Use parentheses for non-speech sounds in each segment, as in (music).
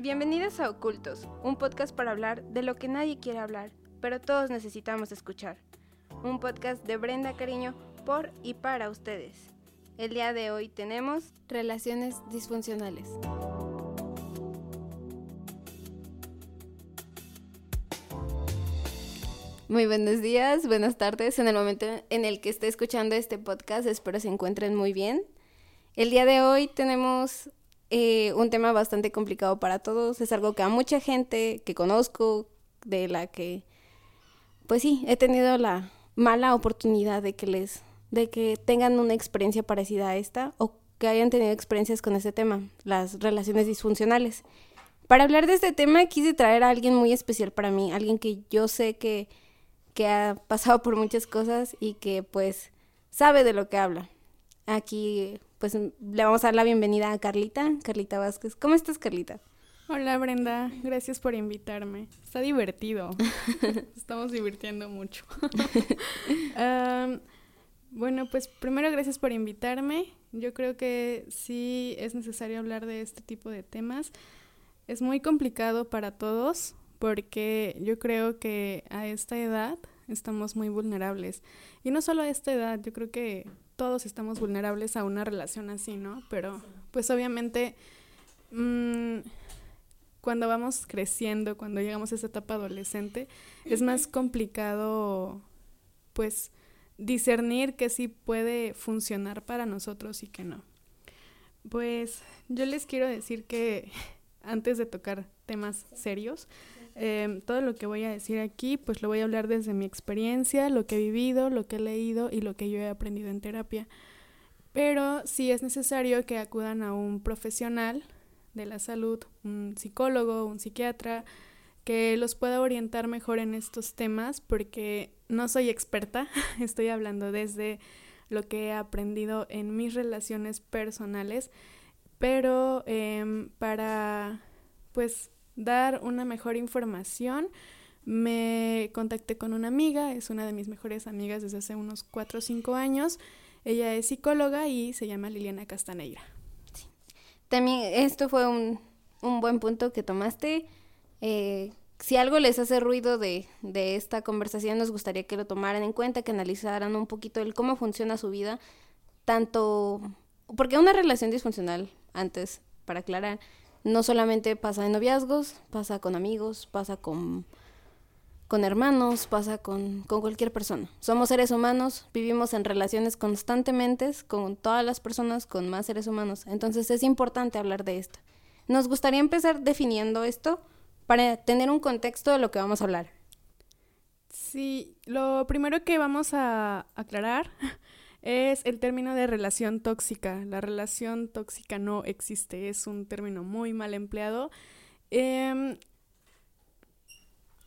Bienvenidos a Ocultos, un podcast para hablar de lo que nadie quiere hablar, pero todos necesitamos escuchar. Un podcast de Brenda Cariño por y para ustedes. El día de hoy tenemos relaciones disfuncionales. Muy buenos días, buenas tardes. En el momento en el que esté escuchando este podcast, espero se encuentren muy bien. El día de hoy tenemos eh, un tema bastante complicado para todos. Es algo que a mucha gente que conozco, de la que, pues sí, he tenido la mala oportunidad de que les, de que tengan una experiencia parecida a esta o que hayan tenido experiencias con este tema, las relaciones disfuncionales. Para hablar de este tema quise traer a alguien muy especial para mí, alguien que yo sé que que ha pasado por muchas cosas y que pues sabe de lo que habla. Aquí pues le vamos a dar la bienvenida a Carlita, Carlita Vázquez. ¿Cómo estás, Carlita? Hola Brenda, gracias por invitarme. Está divertido. (laughs) Estamos divirtiendo mucho. (laughs) bueno, pues primero gracias por invitarme. Yo creo que sí es necesario hablar de este tipo de temas. Es muy complicado para todos porque yo creo que a esta edad estamos muy vulnerables. Y no solo a esta edad, yo creo que todos estamos vulnerables a una relación así, ¿no? Pero pues obviamente mmm, cuando vamos creciendo, cuando llegamos a esa etapa adolescente, es más complicado pues discernir que sí puede funcionar para nosotros y que no. Pues yo les quiero decir que (laughs) antes de tocar temas serios, Em, todo lo que voy a decir aquí, pues lo voy a hablar desde mi experiencia, lo que he vivido, lo que he leído y lo que yo he aprendido en terapia. Pero sí es necesario que acudan a un profesional de la salud, un psicólogo, un psiquiatra, que los pueda orientar mejor en estos temas, porque no soy experta, (laughs) estoy hablando desde lo que he aprendido en mis relaciones personales, pero em, para pues dar una mejor información, me contacté con una amiga, es una de mis mejores amigas desde hace unos 4 o 5 años. Ella es psicóloga y se llama Liliana Castaneira. También esto fue un, un buen punto que tomaste. Eh, si algo les hace ruido de, de, esta conversación, nos gustaría que lo tomaran en cuenta, que analizaran un poquito el cómo funciona su vida, tanto porque una relación disfuncional, antes, para aclarar, no solamente pasa en noviazgos, pasa con amigos, pasa con, con hermanos, pasa con, con cualquier persona. Somos seres humanos, vivimos en relaciones constantemente con todas las personas, con más seres humanos. Entonces es importante hablar de esto. Nos gustaría empezar definiendo esto para tener un contexto de lo que vamos a hablar. Sí, lo primero que vamos a aclarar es el término de relación tóxica. La relación tóxica no existe, es un término muy mal empleado. Em,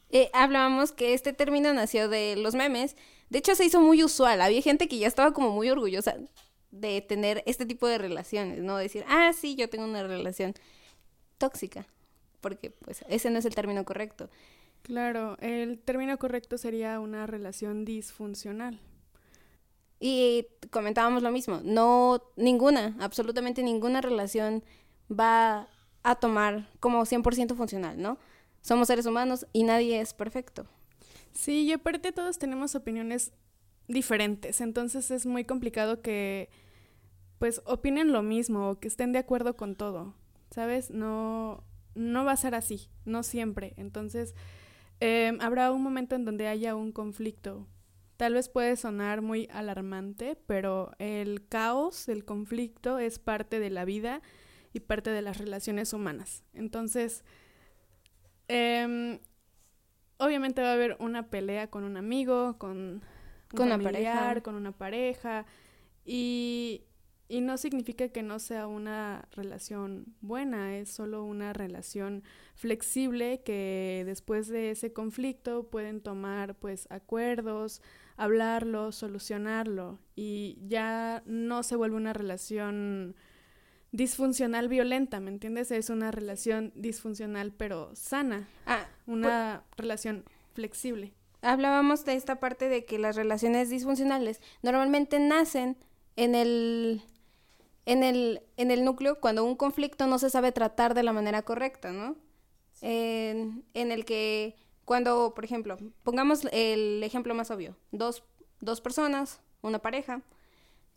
eh, hablábamos que este término nació de los memes. De hecho, se hizo muy usual. Había gente que ya estaba como muy orgullosa de tener este tipo de relaciones, ¿no? Decir, ah, sí, yo tengo una relación tóxica. Porque, pues, ese no es el término correcto. Claro, el término correcto sería una relación disfuncional. Y comentábamos lo mismo, no ninguna, absolutamente ninguna relación va a tomar como 100% funcional, ¿no? Somos seres humanos y nadie es perfecto. Sí, y aparte todos tenemos opiniones diferentes, entonces es muy complicado que pues opinen lo mismo o que estén de acuerdo con todo, ¿sabes? No, no va a ser así, no siempre. Entonces, eh, habrá un momento en donde haya un conflicto, Tal vez puede sonar muy alarmante, pero el caos, el conflicto es parte de la vida y parte de las relaciones humanas. Entonces, em, obviamente va a haber una pelea con un amigo, con, con una pareja, con una pareja y y no significa que no sea una relación buena, es solo una relación flexible que después de ese conflicto pueden tomar pues acuerdos, hablarlo, solucionarlo y ya no se vuelve una relación disfuncional violenta, ¿me entiendes? Es una relación disfuncional pero sana, ah, una relación flexible. Hablábamos de esta parte de que las relaciones disfuncionales normalmente nacen en el en el, en el núcleo cuando un conflicto no se sabe tratar de la manera correcta, ¿no? En, en, el que cuando, por ejemplo, pongamos el ejemplo más obvio, dos, dos personas, una pareja,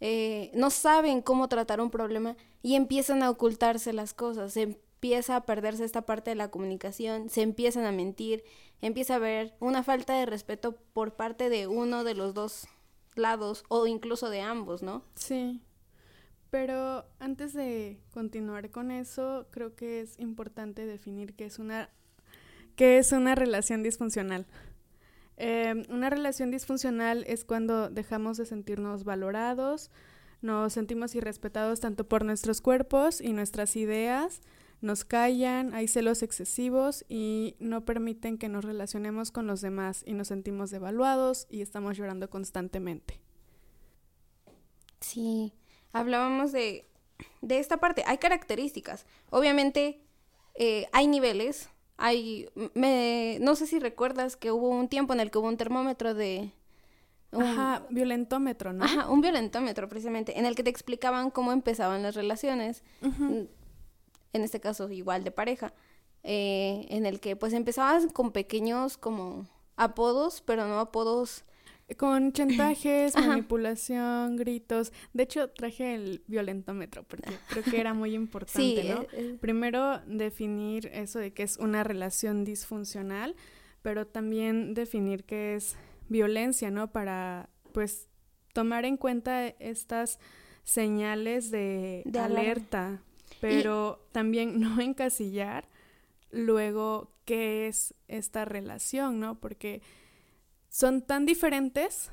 eh, no saben cómo tratar un problema y empiezan a ocultarse las cosas, se empieza a perderse esta parte de la comunicación, se empiezan a mentir, empieza a haber una falta de respeto por parte de uno de los dos lados o incluso de ambos, ¿no? Sí. Pero antes de continuar con eso, creo que es importante definir qué es una, qué es una relación disfuncional. Em, una relación disfuncional es cuando dejamos de sentirnos valorados, nos sentimos irrespetados tanto por nuestros cuerpos y nuestras ideas, nos callan, hay celos excesivos y no permiten que nos relacionemos con los demás y nos sentimos devaluados y estamos llorando constantemente. Sí, hablábamos de, de esta parte. Hay características. Obviamente eh, hay niveles. Hay, me, no sé si recuerdas que hubo un tiempo en el que hubo un termómetro de... Ajá, violentómetro, ¿no? Ajá, un violentómetro precisamente, en el que te explicaban cómo empezaban las relaciones, mm, en este caso igual de pareja, eh, en el que pues empezabas con pequeños como apodos, pero no apodos con chantajes, manipulación, gritos. De hecho, traje el violentómetro porque creo que era muy (laughs) importante, ¿no? Eh, eh. Primero, definir eso de que es una relación disfuncional, pero también definir qué es violencia, ¿no? Para, pues, tomar en cuenta estas señales de, alerta, pero también (laughs) no encasillar luego qué es esta relación, ¿no? Porque son tan diferentes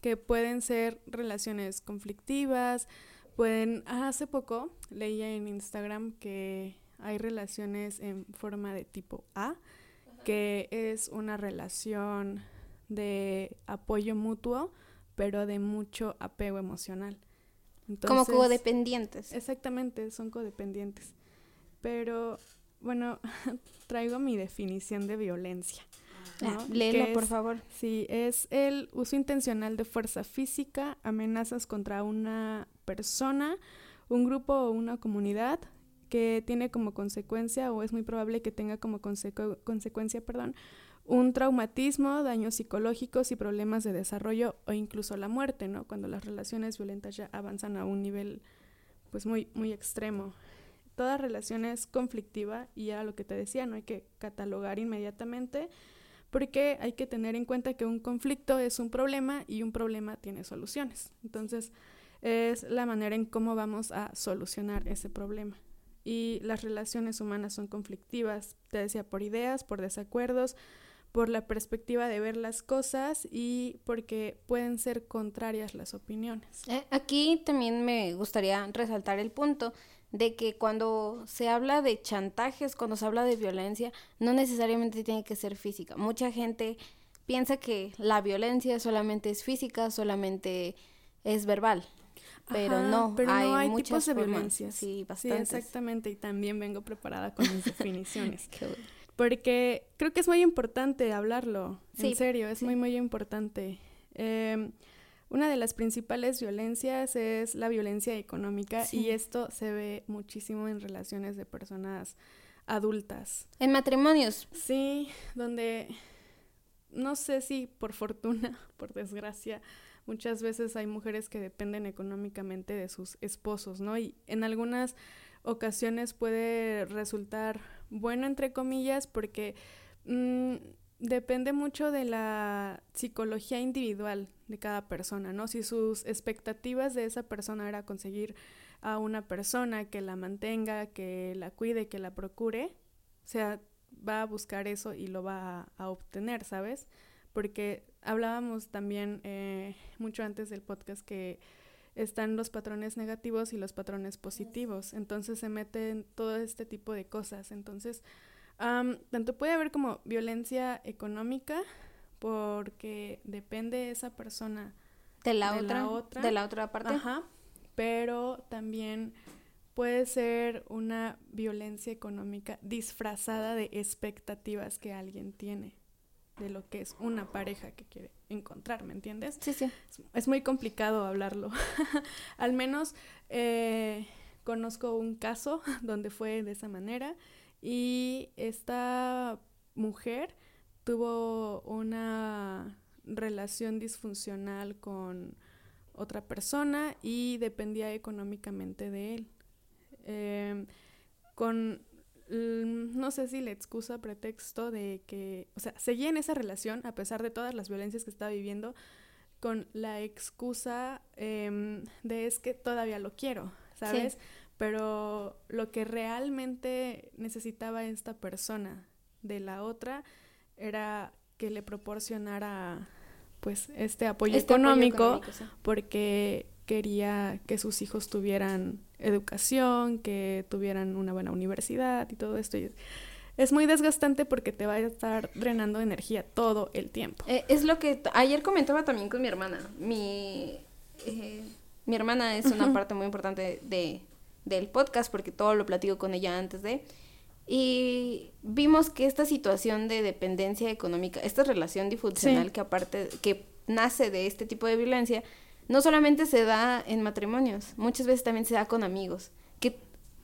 que pueden ser relaciones conflictivas, pueden... Ah, hace poco leía en Instagram que hay relaciones en forma de tipo A, que es una relación de apoyo mutuo, pero de mucho apego emocional. Como codependientes. Exactamente, son codependientes. Pero, bueno, (laughs) traigo mi definición de violencia. Ah, léela, por favor. Sí, es el uso intencional de fuerza física, amenazas contra una persona, un grupo o una comunidad que tiene como consecuencia o es muy probable que tenga como consecuencia, perdón, un traumatismo, daños psicológicos y problemas de desarrollo o incluso la muerte, ¿no? Cuando las relaciones violentas ya avanzan a un nivel pues muy muy extremo. Toda relación es conflictiva y era lo que te decía, no hay que catalogar inmediatamente porque hay que tener en cuenta que un conflicto es un problema y un problema tiene soluciones. Entonces, es la manera en cómo vamos a solucionar ese problema. Y las relaciones humanas son conflictivas, te decía, por ideas, por desacuerdos, por la perspectiva de ver las cosas y porque pueden ser contrarias las opiniones. Eh, aquí también me gustaría resaltar el punto de que cuando se habla de chantajes, cuando se habla de violencia, no necesariamente tiene que ser física. Mucha gente piensa que la violencia solamente es física, solamente es verbal. Pero no, pero hay, no hay tipos de violencia. Sí, bastante. Sí, exactamente. Y también vengo preparada con mis (laughs) definiciones. Porque creo que es muy importante hablarlo. en serio, es muy, muy importante. Eh, una de las principales violencias es la violencia económica y esto se ve muchísimo en relaciones de personas adultas. En matrimonios. Sí, donde no sé si por fortuna, (laughs) por desgracia, muchas veces hay mujeres que dependen económicamente de sus esposos, ¿no? Y en algunas ocasiones puede resultar bueno, entre comillas, porque mm, depende mucho de la psicología individual de cada persona, ¿no? Si sus expectativas de esa persona era conseguir a una persona que la mantenga, que la cuide, que la procure, o sea, va a buscar eso y lo va a, obtener, ¿sabes? Porque hablábamos también eh, mucho antes del podcast que están los patrones negativos y los patrones positivos, entonces se meten todo este tipo de cosas, entonces tanto puede haber como violencia económica, porque depende esa persona de la, otra, de la otra parte. Ajá, pero también puede ser una violencia económica disfrazada de expectativas que alguien tiene. de lo que es una pareja que quiere encontrar, ¿me entiendes? Sí, sí. Es, muy complicado hablarlo. (laughs) Al menos eh, conozco un caso (laughs) donde fue de esa manera y esta mujer tuvo una relación disfuncional con otra persona y dependía económicamente de él. Em, con, no sé si la excusa, pretexto de que, o sea, seguía en esa relación a pesar de todas las violencias que estaba viviendo, con la excusa em, de es que todavía lo quiero, ¿sabes? Pero lo que realmente necesitaba esta persona de la otra era que le proporcionara pues este apoyo este económico, porque quería que sus hijos tuvieran educación, que tuvieran una buena universidad y todo esto. es muy desgastante porque te va a estar drenando energía todo el tiempo. Eh, es lo que ayer comentaba también con mi hermana. Mi, eh, mi hermana es una parte muy importante de, del podcast porque todo lo platico con ella antes de... Y vimos que esta situación de dependencia económica, esta relación disfuncional que aparte, que nace de este tipo de violencia, no solamente se da en matrimonios, muchas veces también se da con amigos, que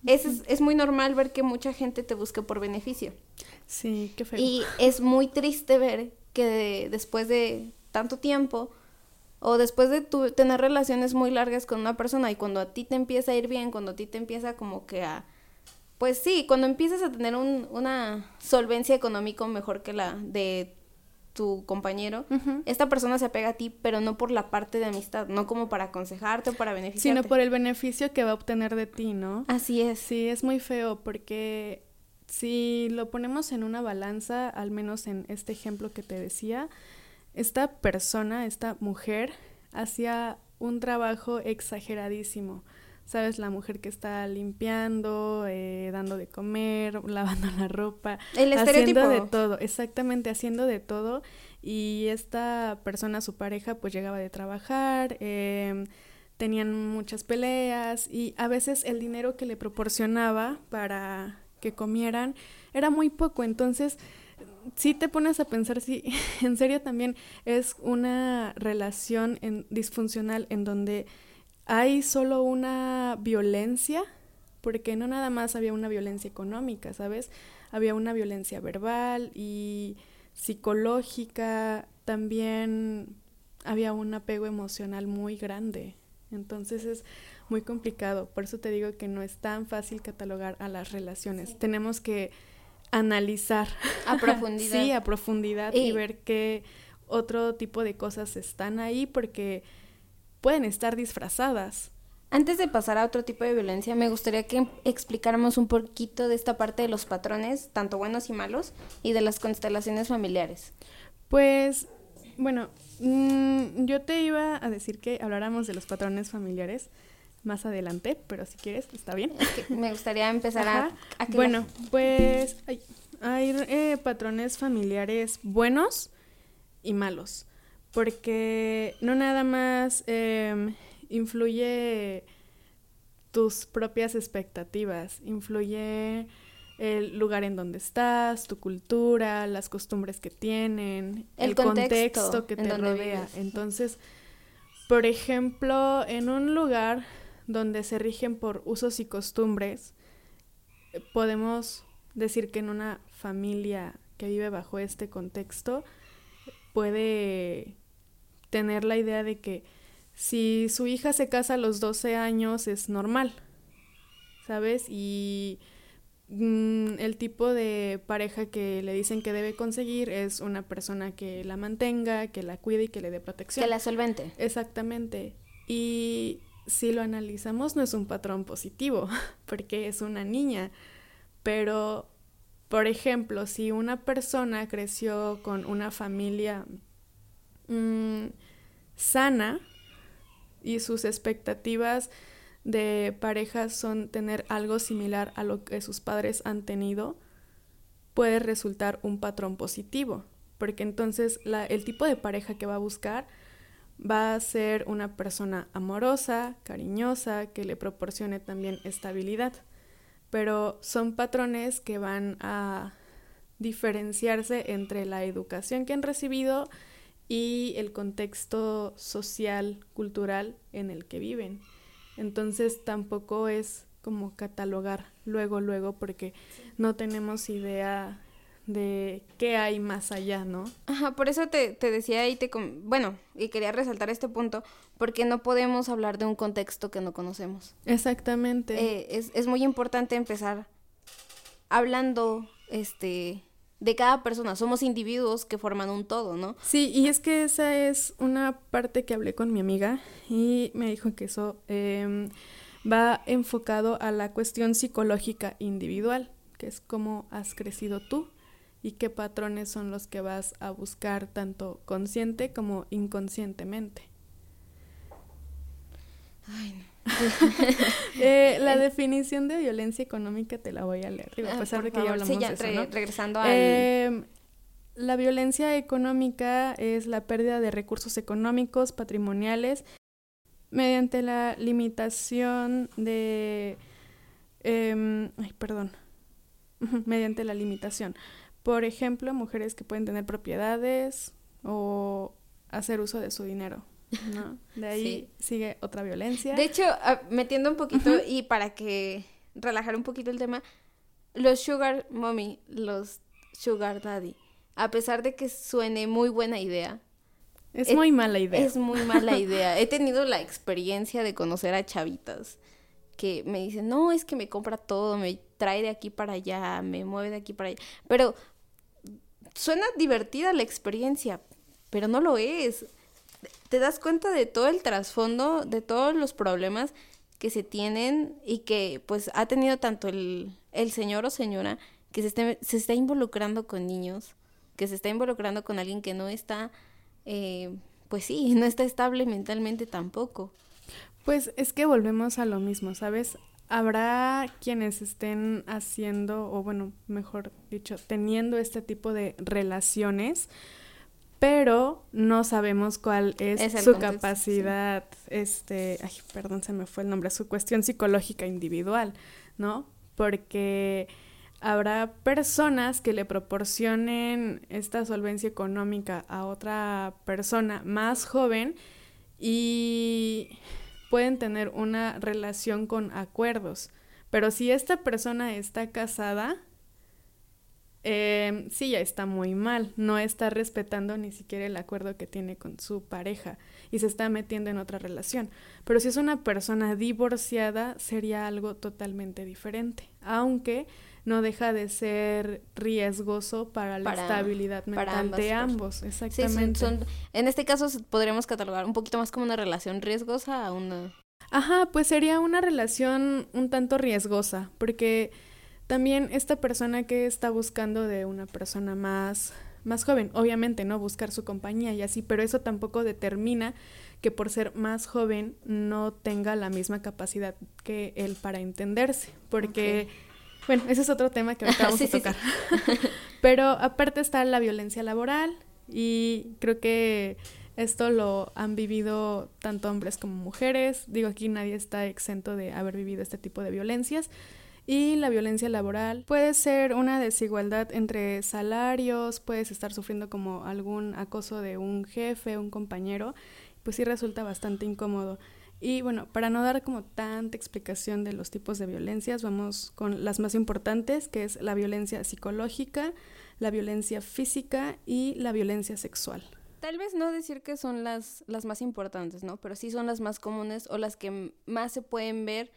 es, es muy normal ver que mucha gente te busque por beneficio. Sí, qué feo. Y es muy triste ver que después de tanto tiempo o después de tu, tener relaciones muy largas con una persona y cuando a ti te empieza a ir bien, cuando a ti te empieza como que a pues sí, cuando empiezas a tener un, una solvencia económica mejor que la de tu compañero, esta persona se apega a ti, pero no por la parte de amistad, no como para aconsejarte o para beneficiarte. Sino por el beneficio que va a obtener de ti, ¿no? Así es. Sí, es muy feo porque si lo ponemos en una balanza, al menos en este ejemplo que te decía, esta persona, esta mujer, hacía un trabajo exageradísimo. ¿Sabes? La mujer que está limpiando, eh, dando de comer, (laughs) lavando la ropa, El haciendo de todo, exactamente, haciendo de todo. Y esta persona, su pareja, pues llegaba de trabajar, em, tenían muchas peleas y a veces el dinero que le proporcionaba para que comieran era muy poco. Entonces, si te pones a pensar si (laughs) en serio también es una relación en, disfuncional en donde hay solo una violencia, porque no nada más había una violencia económica, ¿sabes? Había una violencia verbal y psicológica, también había un apego emocional muy grande. Entonces es muy complicado, por eso te digo que no es tan fácil catalogar a las relaciones. Tenemos que analizar a profundidad. (laughs) sí, a profundidad y ver qué otro tipo de cosas están ahí porque pueden estar disfrazadas. Antes de pasar a otro tipo de violencia, me gustaría que explicáramos un poquito de esta parte de los patrones, tanto buenos y malos, y de las constelaciones familiares. Pues, bueno, mm, yo te iba a decir que habláramos de los patrones familiares más adelante, pero si quieres, está bien. me gustaría empezar a, Bueno, pues hay, hay eh, patrones familiares buenos y malos porque no nada más em, influye tus propias expectativas, influye el lugar en donde estás, tu cultura, las costumbres que tienen, el, contexto, que te rodea. Entonces, por ejemplo, en un lugar donde se rigen por usos y costumbres, podemos decir que en una familia que vive bajo este contexto puede tener la idea de que si su hija se casa a los 12 años es normal, ¿sabes? Y mm, el tipo de pareja que le dicen que debe conseguir es una persona que la mantenga, que la cuide y que le dé protección. Que la solvente. Exactamente. Y si lo analizamos no es un patrón positivo, (laughs) porque es una niña, pero por ejemplo, si una persona creció con una familia Mm, sana y sus expectativas de pareja son tener algo similar a lo que sus padres han tenido, puede resultar un patrón positivo, porque entonces el tipo de pareja que va a buscar va a ser una persona amorosa, cariñosa, que le proporcione también estabilidad. Pero son patrones que van a diferenciarse entre la educación que han recibido y el contexto social, cultural en el que viven. Entonces tampoco es como catalogar luego, luego, porque no tenemos idea de qué hay más allá, ¿no? Ajá, por eso te, te decía y te... Bueno, y quería resaltar este punto, porque no podemos hablar de un contexto que no conocemos. Exactamente. Eh, es, es muy importante empezar hablando, este, de cada persona. Somos individuos que forman un todo, ¿no? Sí, y es que esa es una parte que hablé con mi amiga y me dijo que eso em, va enfocado a la cuestión psicológica individual, que es cómo has crecido tú y qué patrones son los que vas a buscar tanto consciente como inconscientemente. Ay, no. (laughs) Eh, (laughs) la definición de violencia económica te la voy a leer, a pesar de que ya hablamos de eso, regresando al... Em, la violencia económica es la pérdida de recursos económicos, patrimoniales, mediante la limitación de... Em, ay, perdón. (laughs) mediante la limitación. Por ejemplo, mujeres que pueden tener propiedades o hacer uso de su dinero. ¿no? (laughs) De ahí sigue otra violencia. De hecho, metiendo un poquito y para que relajar un poquito el tema, los sugar mommy, los sugar daddy, a pesar de que suene muy buena idea, es, muy mala idea. Es muy mala (laughs) idea. He tenido la experiencia de conocer a chavitas que me dicen, no, es que me compra todo, me trae de aquí para allá, me mueve de aquí para allá. Pero suena divertida la experiencia, pero no lo es te das cuenta de todo el trasfondo, de todos los problemas que se tienen y que pues ha tenido tanto el, el señor o señora que se, se está involucrando con niños, que se está involucrando con alguien que no está, eh, pues sí, (laughs) no está estable mentalmente tampoco. Pues es que volvemos a lo mismo, ¿sabes? Habrá quienes estén haciendo, o bueno, mejor dicho, teniendo este tipo de relaciones, pero no sabemos cuál es, su capacidad, este, ay, perdón, se me fue el nombre, su cuestión psicológica individual, ¿no? Porque habrá personas que le proporcionen esta solvencia económica a otra persona más joven y pueden tener una relación con acuerdos. Pero si esta persona está casada, eh, sí ya está muy mal, no está respetando ni siquiera el acuerdo que tiene con su pareja y se está metiendo en otra relación. Pero si es una persona divorciada, sería algo totalmente diferente, aunque no deja de ser riesgoso para la estabilidad mental de ambos. Exactamente. en este caso podríamos catalogar un poquito más como una relación riesgosa a una... Ajá, pues sería una relación un tanto riesgosa, porque también esta persona que está buscando de una persona más más joven, obviamente, ¿no? Buscar su compañía y así, pero eso tampoco determina que por ser más joven no tenga la misma capacidad que él para entenderse, porque, bueno, ese es otro tema que acabamos de tocar. (laughs) pero aparte está la violencia laboral y creo que esto lo han vivido tanto hombres como mujeres, digo aquí nadie está exento de haber vivido este tipo de violencias, y la violencia laboral puede ser una desigualdad entre salarios, puedes estar sufriendo como algún acoso de un jefe, un compañero, pues sí resulta bastante incómodo. Y bueno, para no dar como tanta explicación de los tipos de violencias, vamos con las más importantes, que es la violencia psicológica, la violencia física y la violencia sexual. Tal vez no decir que son las, las más importantes, ¿no? Pero sí son las más comunes o las que más se pueden ver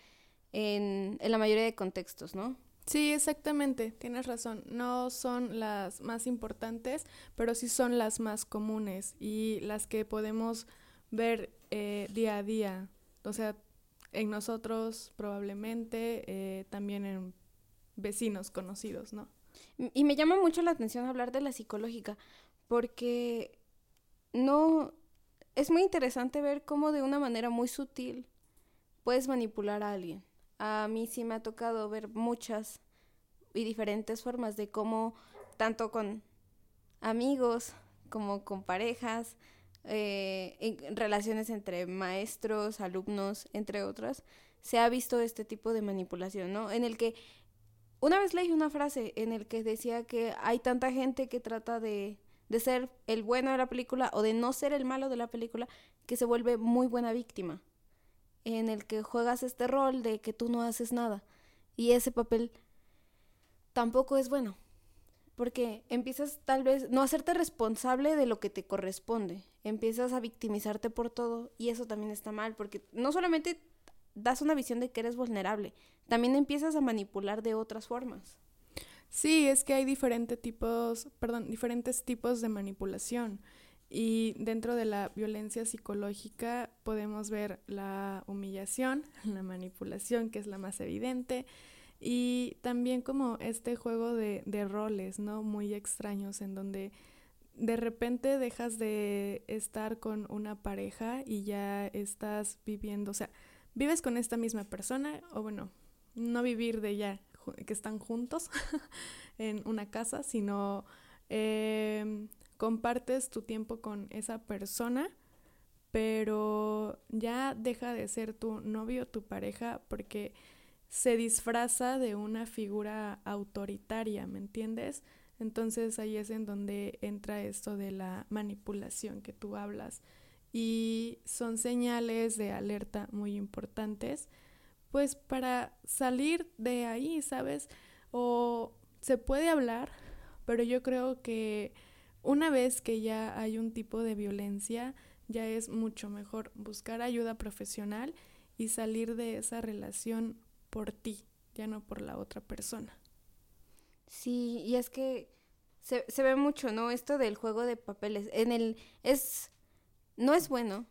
en, la mayoría de contextos, ¿no? Sí, exactamente, tienes razón. No son las más importantes, pero sí son las más comunes y las que podemos ver eh, día a día. O sea, en nosotros probablemente, eh, también en vecinos conocidos, ¿no? Y me llama mucho la atención hablar de la psicológica, porque no es muy interesante ver cómo de una manera muy sutil puedes manipular a alguien a mí sí me ha tocado ver muchas y diferentes formas de cómo, tanto con amigos como con parejas, eh, en relaciones entre maestros, alumnos, entre otras, se ha visto este tipo de manipulación, ¿no? En el que una vez leí una frase en el que decía que hay tanta gente que trata de, de ser el bueno de la película o de no ser el malo de la película que se vuelve muy buena víctima, en el que juegas este rol de que tú no haces nada y ese papel tampoco es bueno, porque empiezas tal vez no hacerte responsable de lo que te corresponde, empiezas a victimizarte por todo y eso también está mal, porque no solamente das una visión de que eres vulnerable, también empiezas a manipular de otras formas. Sí, es que hay diferentes tipos, perdón, diferentes tipos de manipulación. Y dentro de la violencia psicológica podemos ver la humillación, (laughs) la manipulación, que es la más evidente, y también como este juego de, de roles, ¿no? Muy extraños en donde de repente dejas de estar con una pareja y ya estás viviendo, o sea, vives con esta misma persona, o bueno, no vivir de ya que están juntos (laughs) en una casa, sino eh, compartes tu tiempo con esa persona, pero ya deja de ser tu novio, tu pareja, porque se disfraza de una figura autoritaria, ¿me entiendes? Entonces ahí es en donde entra esto de la manipulación que tú hablas y son señales de alerta muy importantes, pues para salir de ahí, ¿sabes? O se puede hablar, pero yo creo que una vez que ya hay un tipo de violencia, ya es mucho mejor buscar ayuda profesional y salir de esa relación por ti, ya no por la otra persona. Sí, y es que se, se ve mucho, ¿no? Esto del juego de papeles. En el es no es bueno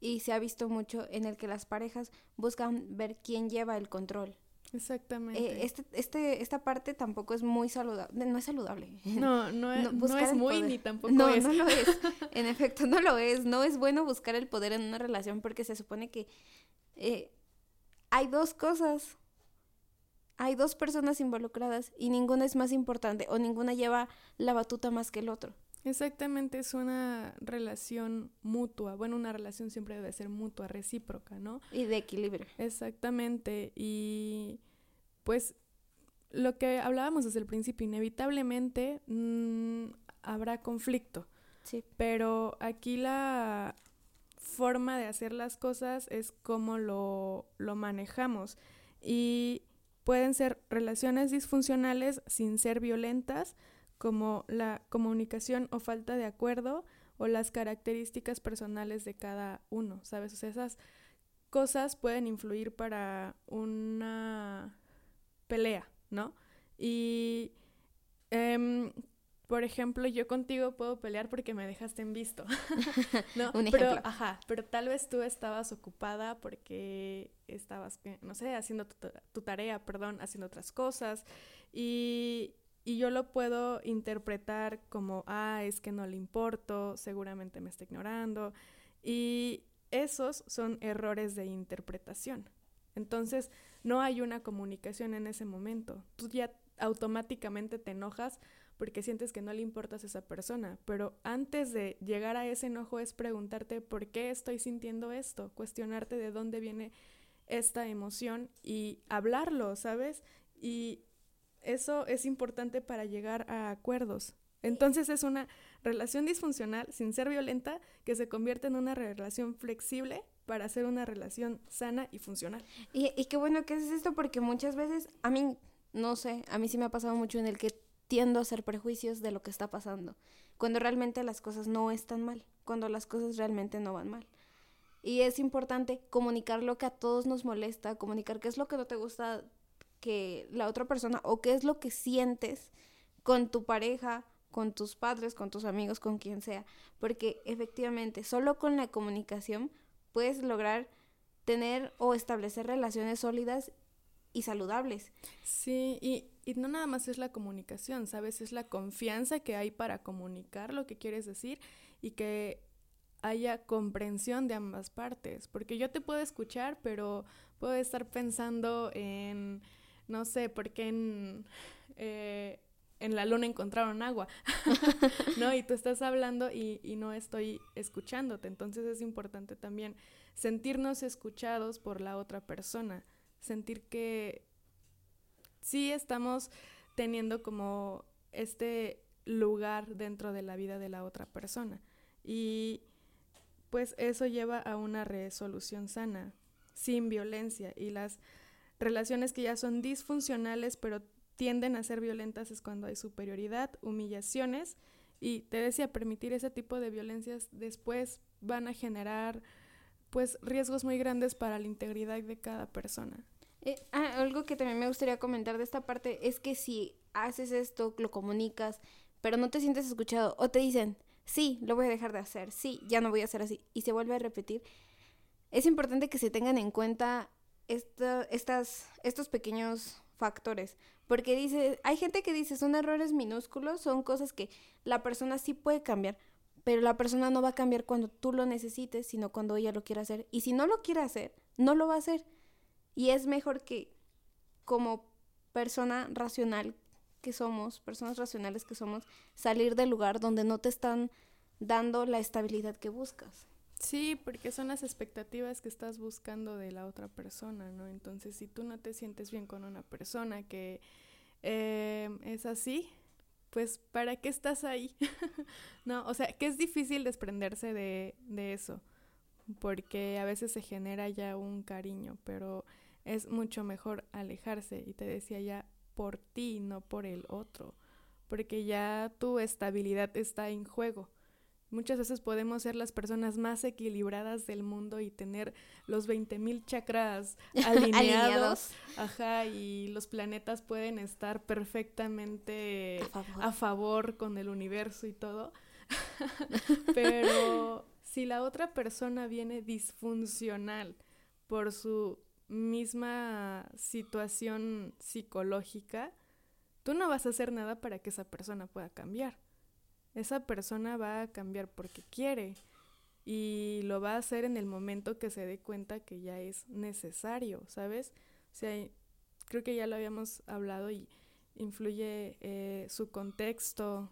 y se ha visto mucho en el que las parejas buscan ver quién lleva el control. Exactamente. Eh, este, este, esta parte tampoco es muy saludable, no es saludable. No, no es, (laughs) no, es muy ni tampoco no, es. No, lo es. (laughs) En efecto, no lo es. No es bueno buscar el poder en una relación porque se supone que eh, hay dos cosas. Hay dos personas involucradas y ninguna es más importante o ninguna lleva la batuta más que el otro. Exactamente, es una relación mutua. Bueno, una relación siempre debe ser mutua, recíproca, ¿no? Y de equilibrio. Exactamente. Y pues lo que hablábamos desde el principio, inevitablemente mmm, habrá conflicto. Sí. Pero aquí la forma de hacer las cosas es cómo lo, lo manejamos. Y pueden ser relaciones disfuncionales sin ser violentas, como la comunicación o falta de acuerdo o las características personales de cada uno, ¿sabes? O sea, esas cosas pueden influir para una pelea, ¿no? Y, eh, por ejemplo, yo contigo puedo pelear porque me dejaste en visto, (laughs) ¿no? Un pero, ajá, pero tal vez tú estabas ocupada porque estabas, no sé, haciendo tu, tu tarea, perdón, haciendo otras cosas y y yo lo puedo interpretar como, ah, es que no le importo, seguramente me está ignorando. Y esos son errores de interpretación. Entonces, no hay una comunicación en ese momento. Tú ya automáticamente te enojas porque sientes que no le importas a esa persona. Pero antes de llegar a ese enojo es preguntarte por qué estoy sintiendo esto, cuestionarte de dónde viene esta emoción y hablarlo, ¿sabes? Y eso es importante para llegar a acuerdos. Entonces es una relación disfuncional sin ser violenta que se convierte en una relación flexible para hacer una relación sana y funcional. Y, y qué bueno que es esto porque muchas veces, a mí, no sé, a mí sí me ha pasado mucho en el que tiendo hacer prejuicios de lo que está pasando, cuando realmente las cosas no están mal, cuando las cosas realmente no van mal. Y es importante comunicar lo que a todos nos molesta, comunicar qué es lo que no te gusta que la otra persona o qué es lo que sientes con tu pareja, con tus padres, con tus amigos, con quien sea, porque efectivamente solo con la comunicación puedes lograr tener o establecer relaciones sólidas y saludables. Sí, y, y, no nada más es la comunicación, ¿sabes? Es la confianza que hay para comunicar lo que quieres decir y que haya comprensión de ambas partes, porque yo te puedo escuchar, pero puedo estar pensando en no sé, por qué en, eh, en la luna encontraron agua, (laughs) ¿no? Y tú estás hablando y, y, no estoy escuchándote. Entonces es importante también sentirnos escuchados por la otra persona, sentir que sí estamos teniendo como este lugar dentro de la vida de la otra persona. Y pues eso lleva a una resolución sana, sin violencia. Y las relaciones que ya son disfuncionales, pero tienden a ser violentas es cuando hay superioridad, humillaciones. Y te decía, permitir ese tipo de violencias después van a generar pues riesgos muy grandes para la integridad de cada persona. Eh, ah, algo que también me gustaría comentar de esta parte es que si haces esto, lo comunicas, pero no te sientes escuchado o te dicen, sí, lo voy a dejar de hacer, sí, ya no voy a hacer así, y se vuelve a repetir, es importante que se tengan en cuenta estas, estos pequeños factores, porque dice, hay gente que dice, son errores minúsculos, son cosas que la persona sí puede cambiar, pero la persona no va a cambiar cuando tú lo necesites, sino cuando ella lo quiera hacer, y si no lo quiere hacer, no lo va a hacer. Y es mejor que como persona racional que somos, personas racionales que somos, salir del lugar donde no te están dando la estabilidad que buscas. Sí, porque son las expectativas que estás buscando de la otra persona, ¿no? Entonces, si tú no te sientes bien con una persona que eh, es así, pues ¿para qué estás ahí? (laughs) no, o sea, que es difícil desprenderse de, de eso, porque a veces se genera ya un cariño, pero es mucho mejor alejarse. Y te decía ya, por ti, no por el otro, porque ya tu estabilidad está en juego. Muchas veces podemos ser las personas más equilibradas del mundo y tener los 20.000 chakras (laughs) alineados, Ajá, y los planetas pueden estar perfectamente a favor con el universo y todo. (laughs) Pero (laughs) si la otra persona viene disfuncional por su misma situación psicológica, tú no vas a hacer nada para que esa persona pueda cambiar. Esa persona va a cambiar porque quiere y lo va a hacer en el momento que se dé cuenta que ya es necesario, ¿sabes? O creo que ya lo habíamos hablado y influye eh, su contexto,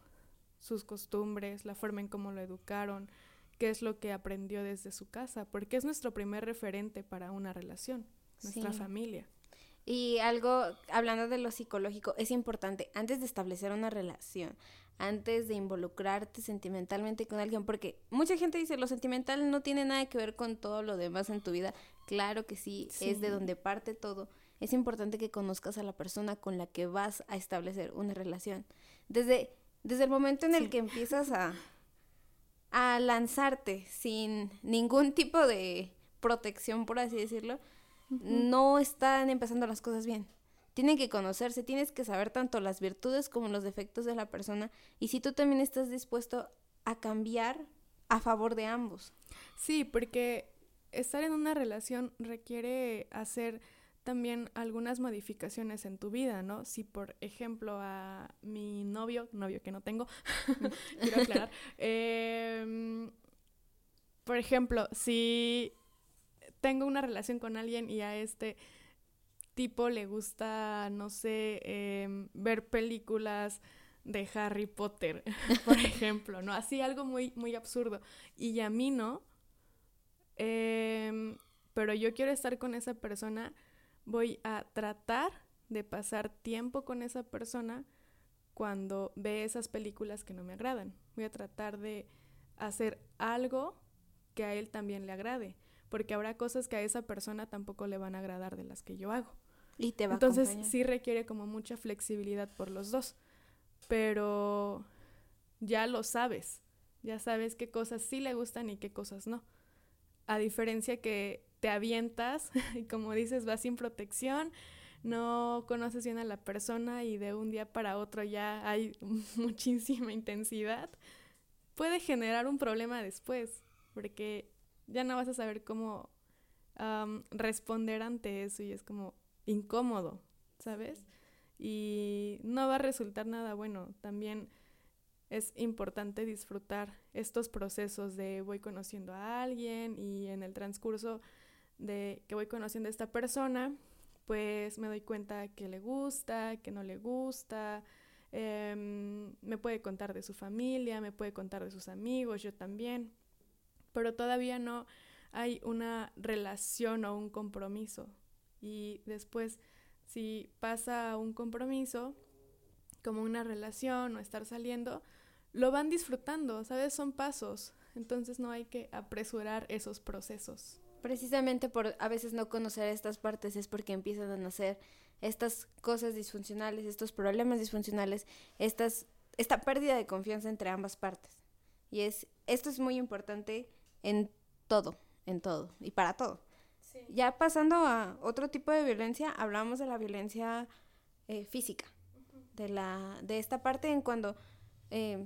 sus costumbres, la forma en cómo lo educaron, qué es lo que aprendió desde su casa, porque es nuestro primer referente para una relación nuestra familia. Y algo, hablando de lo psicológico, es importante, antes de establecer una relación, antes de involucrarte sentimentalmente con alguien, porque mucha gente dice, lo sentimental no tiene nada que ver con todo lo demás en tu vida. Claro que sí, es de donde parte todo. Es importante que conozcas a la persona con la que vas a establecer una relación. Desde, desde el momento en el que empiezas a, a lanzarte sin ningún tipo de protección, por así decirlo, no están empezando las cosas bien. Tienen que conocerse, tienes que saber tanto las virtudes como los defectos de la persona y si tú también estás dispuesto a cambiar a favor de ambos. Sí, porque estar en una relación requiere hacer también algunas modificaciones en tu vida, ¿no? Si por ejemplo a mi novio, novio que no tengo, (laughs) quiero aclarar, (laughs) em, por ejemplo, si tengo una relación con alguien y a este tipo le gusta, no sé, em, ver películas de Harry Potter, (laughs) por (laughs) ejemplo, ¿no? Así algo muy, muy absurdo. Y a mí no. Em, pero yo quiero estar con esa persona, voy a tratar de pasar tiempo con esa persona cuando ve esas películas que no me agradan. Voy a tratar de hacer algo que a él también le agrade porque habrá cosas que a esa persona tampoco le van a agradar de las que yo hago. Y te va Entonces sí requiere como mucha flexibilidad por los dos, pero ya lo sabes, ya sabes qué cosas sí le gustan y qué cosas no. A diferencia que te avientas (laughs) y como dices vas sin protección, no conoces bien a la persona y de un día para otro ya hay (laughs) muchísima intensidad, puede generar un problema después, porque ya no vas a saber cómo responder ante eso y es como incómodo, ¿sabes? Y no va a resultar nada bueno. También es importante disfrutar estos procesos de voy conociendo a alguien y en el transcurso de que voy conociendo a esta persona, pues me doy cuenta que le gusta, que no le gusta, em, me puede contar de su familia, me puede contar de sus amigos, yo también pero todavía no hay una relación o un compromiso. Y después, si pasa un compromiso, como una relación o estar saliendo, lo van disfrutando, ¿sabes? Son pasos, entonces no hay que apresurar esos procesos. Precisamente por a veces no conocer estas partes es porque empiezan a nacer estas cosas disfuncionales, estos problemas disfuncionales, estas, esta pérdida de confianza entre ambas partes. Y es, esto es muy importante en todo, en todo y para todo. Ya pasando a otro tipo de violencia, hablamos de la violencia eh, física, de, la, de esta parte en cuando eh,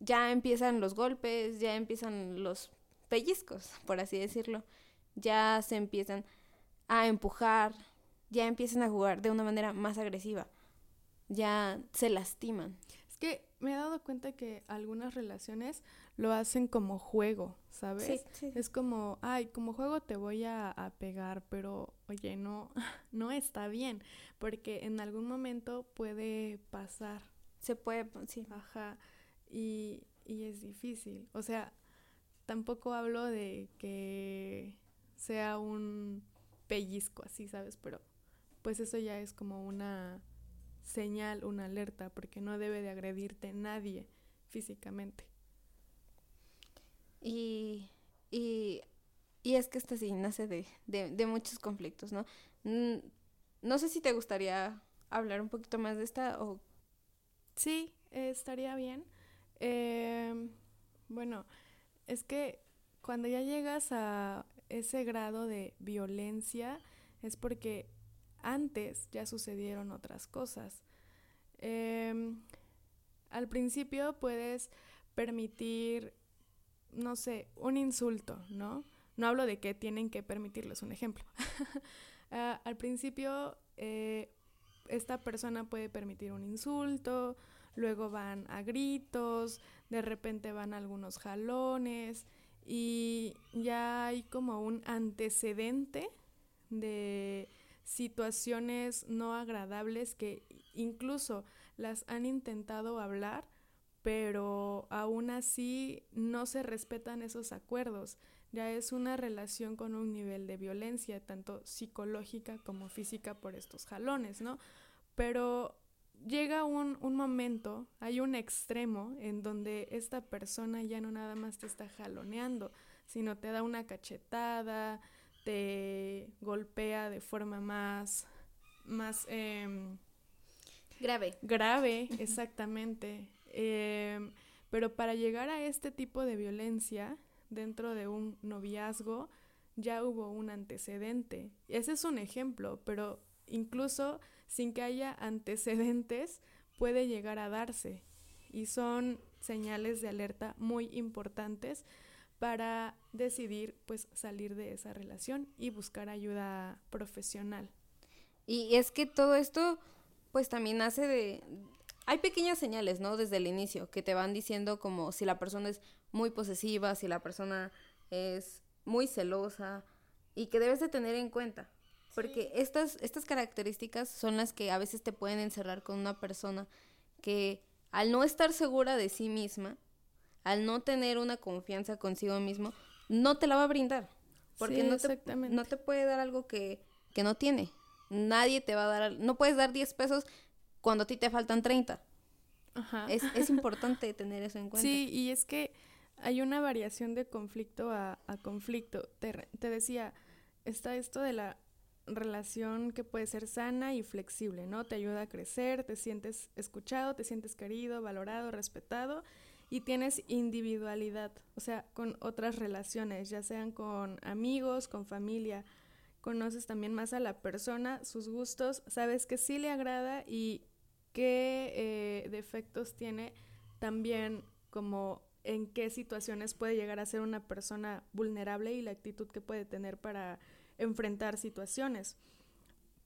ya empiezan los golpes, ya empiezan los pellizcos, por así decirlo, ya se empiezan a empujar, ya empiezan a jugar de una manera más agresiva, ya se lastiman. Es que me he dado cuenta que algunas relaciones lo hacen como juego, ¿sabes? Es como, ay, como juego te voy a, a, pegar, pero oye, no, (laughs) no está bien, porque en algún momento puede pasar. Se puede, sí. Ajá, y, y es difícil. O sea, tampoco hablo de que sea un pellizco así, ¿sabes? Pero pues eso ya es como una señal, una alerta, porque no debe de agredirte nadie físicamente. Y, y, y es que esto sí nace de, de, de muchos conflictos, ¿no? No sé si te gustaría hablar un poquito más de esta o... Sí, estaría bien. Eh, bueno, es que cuando ya llegas a ese grado de violencia es porque antes ya sucedieron otras cosas. Em, al principio puedes permitir, no sé, un insulto, ¿no? No hablo de que tienen que permitirles un ejemplo. (laughs) Ah, al principio, eh, esta persona puede permitir un insulto, luego van a gritos, de repente van algunos jalones y ya hay como un antecedente de situaciones no agradables que incluso las han intentado hablar, pero aún así no se respetan esos acuerdos. Ya es una relación con un nivel de violencia, tanto psicológica como física por estos jalones, ¿no? Pero llega un, un, momento, hay un extremo en donde esta persona ya no nada más te está jaloneando, sino te da una cachetada, te golpea de forma más, más eh, grave. Grave, exactamente. Eh, pero para llegar a este tipo de violencia dentro de un noviazgo, ya hubo un antecedente. Ese es un ejemplo, pero incluso sin que haya antecedentes, puede llegar a darse. Y son señales de alerta muy importantes para decidir pues salir de esa relación y buscar ayuda profesional. Y es que todo esto pues también hace de hay pequeñas señales, ¿no? Desde el inicio que te van diciendo como si la persona es muy posesiva, si la persona es muy celosa y que debes de tener en cuenta. Porque estas, estas características son las que a veces te pueden encerrar con una persona que al no estar segura de sí misma, al no tener una confianza consigo mismo, no te la va a brindar. Porque no, te, no te puede dar algo que, que no tiene. Nadie te va a dar, no puedes dar 10 pesos cuando a ti te faltan 30. Ajá. Es, es (laughs) importante tener eso en cuenta. Sí, y es que hay una variación de conflicto a, a conflicto. Te, te decía, está esto de la relación que puede ser sana y flexible, ¿no? Te ayuda a crecer, te sientes escuchado, te sientes querido, valorado, respetado y tienes individualidad, o sea, con otras relaciones, ya sean con amigos, con familia. Conoces también más a la persona, sus gustos, sabes que sí le agrada y qué eh, defectos tiene, también como en qué situaciones puede llegar a ser una persona vulnerable y la actitud que puede tener para enfrentar situaciones.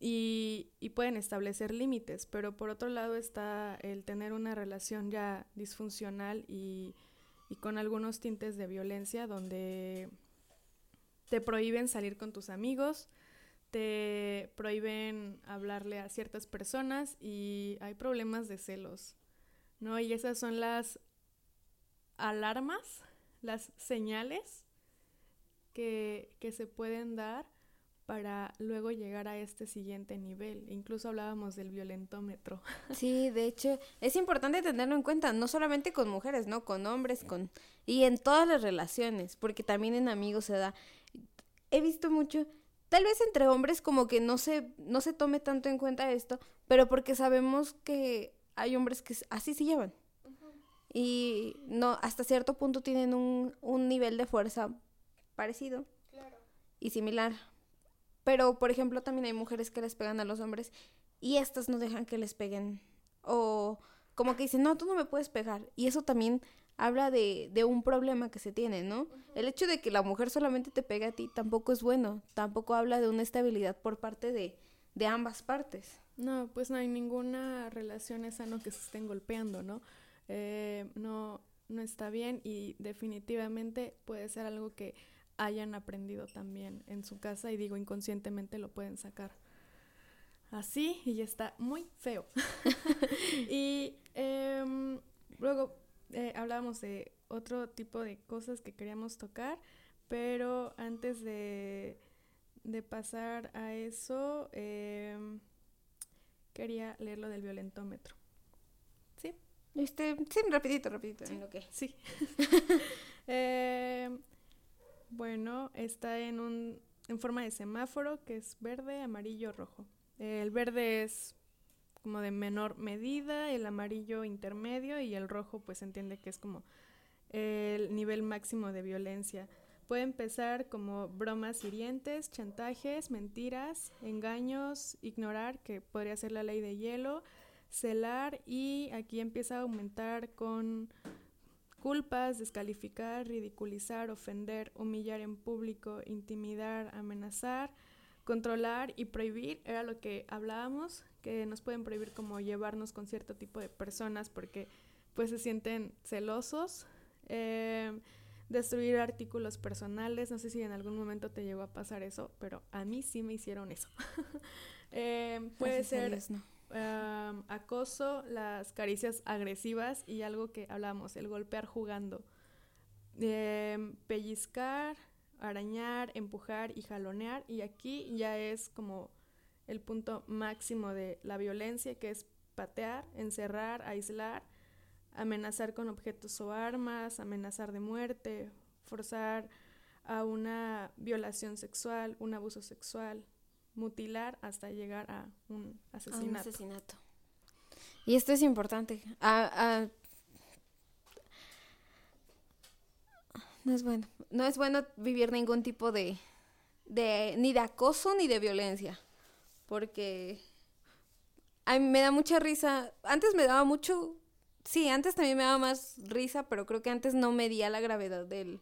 Y, pueden establecer límites, pero por otro lado está el tener una relación ya disfuncional y con algunos tintes de violencia donde te prohíben salir con tus amigos, te prohíben hablarle a ciertas personas y hay problemas de celos, ¿no? Y esas son las alarmas, las señales que, que se pueden dar para luego llegar a este siguiente nivel. Incluso hablábamos del violentómetro. (laughs) Sí, de hecho, es importante tenerlo en cuenta, no solamente con mujeres, ¿no? Con hombres, con... Y en todas las relaciones, porque también en amigos se da... He visto mucho, tal vez entre hombres como que no se, no se tome tanto en cuenta esto, pero porque sabemos que hay hombres que así se llevan. Y no, hasta cierto punto tienen un, un nivel de fuerza parecido y similar. Pero, por ejemplo, también hay mujeres que les pegan a los hombres y estas no dejan que les peguen. O como que dicen, no, tú no me puedes pegar. Y eso también habla de, de un problema que se tiene, ¿no? El hecho de que la mujer solamente te pegue a ti tampoco es bueno. Tampoco habla de una estabilidad por parte de, de ambas partes. No, pues no hay ninguna relación sano que se estén golpeando, ¿no? Eh, no, no está bien y definitivamente puede ser algo que hayan aprendido también en su casa y digo inconscientemente lo pueden sacar así y ya está muy feo. (laughs) (laughs) y em, luego eh, hablábamos de otro tipo de cosas que queríamos tocar, pero antes de, de pasar a eso, em, quería leer lo del violentómetro. ¿Sí? Este, sí, rapidito, rapidito. Sí. sí. (laughs) eh, bueno, está en un en forma de semáforo que es verde, amarillo, rojo. El verde es como de menor medida, el amarillo intermedio y el rojo pues se entiende que es como el nivel máximo de violencia. Puede empezar como bromas hirientes, chantajes, mentiras, engaños, ignorar, que podría ser la ley de hielo, celar y aquí empieza a aumentar con Culpas, descalificar, ridiculizar, ofender, humillar en público, intimidar, amenazar, controlar y prohibir, era lo que hablábamos, que nos pueden prohibir como llevarnos con cierto tipo de personas porque pues se sienten celosos. Eh, destruir artículos personales, no sé si en algún momento te llegó a pasar eso, pero a mí sí me hicieron eso. (laughs) eh, puede ser acoso, las caricias agresivas y algo que hablamos, el golpear jugando. Em, pellizcar, arañar, empujar y jalonear. Y aquí ya es como el punto máximo de la violencia, que es patear, encerrar, aislar, amenazar con objetos o armas, amenazar de muerte, forzar a una violación sexual, un abuso sexual, mutilar hasta llegar a un asesinato. asesinato. Y esto es importante. No es bueno. No es bueno vivir ningún tipo de, de ni de acoso ni de violencia. Porque a mí me da mucha risa. Antes me daba mucho. Sí, antes también me daba más risa, pero creo que antes no medía la gravedad del,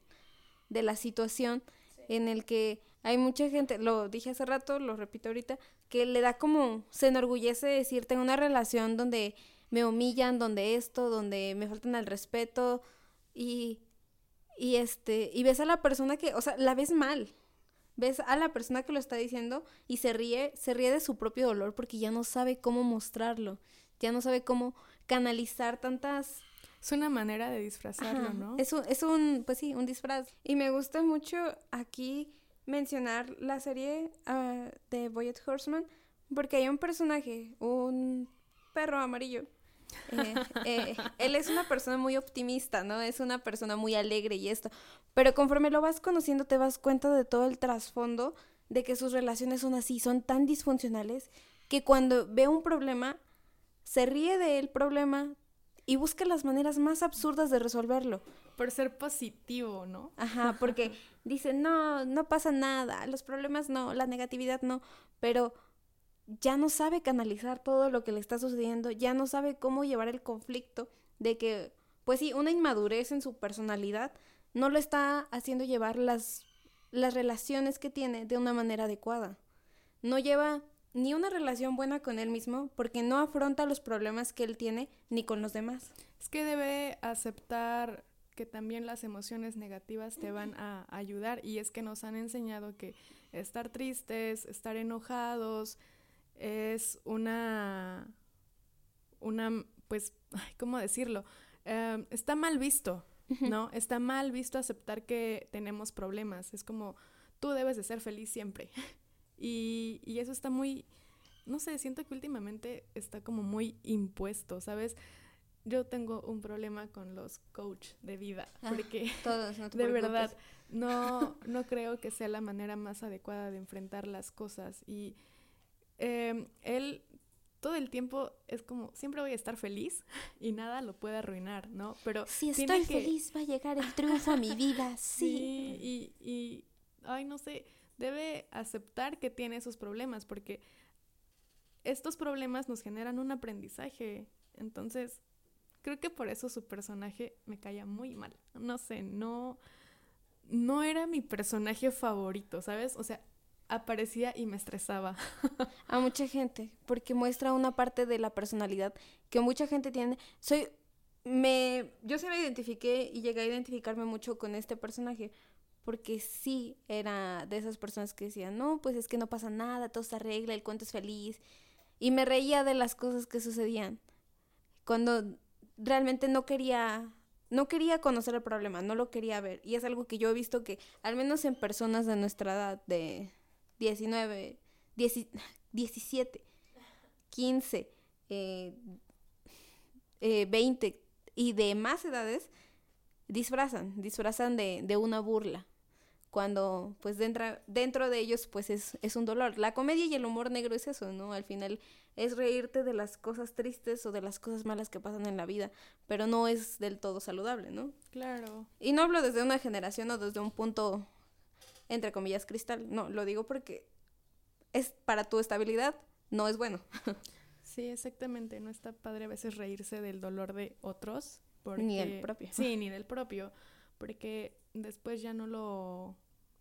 de la situación en el que hay mucha gente, lo dije hace rato, lo repito ahorita, que le da como, se enorgullece de decir, tengo una relación donde me humillan, donde esto, donde me faltan al respeto y, y este, y ves a la persona que, o sea, la ves mal. Ves a la persona que lo está diciendo y se ríe, se ríe de su propio dolor porque ya no sabe cómo mostrarlo, ya no sabe cómo canalizar tantas es una manera de disfrazarlo, ¿no? Es un, es un, pues sí, un disfraz. Y me gusta mucho aquí mencionar la serie uh, de Boyet Horseman porque hay un personaje, un perro amarillo. Eh, eh, él es una persona muy optimista, ¿no? Es una persona muy alegre y esto. Pero conforme lo vas conociendo te vas cuenta de todo el trasfondo de que sus relaciones son así, son tan disfuncionales que cuando ve un problema se ríe del problema, y busca las maneras más absurdas de resolverlo. Por ser positivo, ¿no? Ajá, porque (laughs) dice, no, no pasa nada, los problemas no, la negatividad no, pero ya no sabe canalizar todo lo que le está sucediendo, ya no sabe cómo llevar el conflicto de que, pues sí, una inmadurez en su personalidad no lo está haciendo llevar las, las relaciones que tiene de una manera adecuada. No lleva ni una relación buena con él mismo porque no afronta los problemas que él tiene ni con los demás. Es que debe aceptar que también las emociones negativas te van a ayudar y es que nos han enseñado que estar tristes, estar enojados es una una pues (laughs) cómo decirlo em, está mal visto no está mal visto aceptar que tenemos problemas es como tú debes de ser feliz siempre (laughs) Y, y eso está muy, no sé, siento que últimamente está como muy impuesto, ¿sabes? Yo tengo un problema con los coach de vida, Ah, porque (laughs) Todos, no te de preocupes. verdad no, no creo que sea la manera más adecuada de enfrentar las cosas. Y eh, él todo el tiempo es como, siempre voy a estar feliz y nada lo puede arruinar, ¿no? Pero Si estoy que- feliz, va a llegar el triunfo a mi vida, (laughs) sí. Sí, y, y, ay, no sé, debe aceptar que tiene esos problemas porque estos problemas nos generan un aprendizaje. Entonces, creo que por eso su personaje me caía muy mal. No sé, no, no era mi personaje favorito, ¿sabes? O sea, aparecía y me estresaba. (laughs) A mucha gente, porque muestra una parte de la personalidad que mucha gente tiene. Soy, me, yo se me identifiqué y llegué a identificarme mucho con este personaje, porque sí era de esas personas que decían, no, pues es que no pasa nada, todo se arregla, el cuento es feliz. Y me reía de las cosas que sucedían. Cuando realmente no quería, no quería conocer el problema, no lo quería ver. Y es algo que yo he visto que, al menos en personas de nuestra edad, de 19, 10 17, 15, eh, eh, 20 y de más edades, disfrazan, disfrazan de, de una burla. Cuando pues dentro, dentro de ellos pues es, es un dolor. La comedia y el humor negro es eso, ¿no? Al final es reírte de las cosas tristes o de las cosas malas que pasan en la vida, pero no es del todo saludable, ¿no? Claro. Y no hablo desde una generación o desde un punto, entre comillas, cristal. No, lo digo porque es para tu estabilidad, no es bueno. (laughs) Sí, exactamente. No está padre a veces reírse del dolor de otros. Porque... Ni el propio. Sí, ni del propio. Porque después ya no lo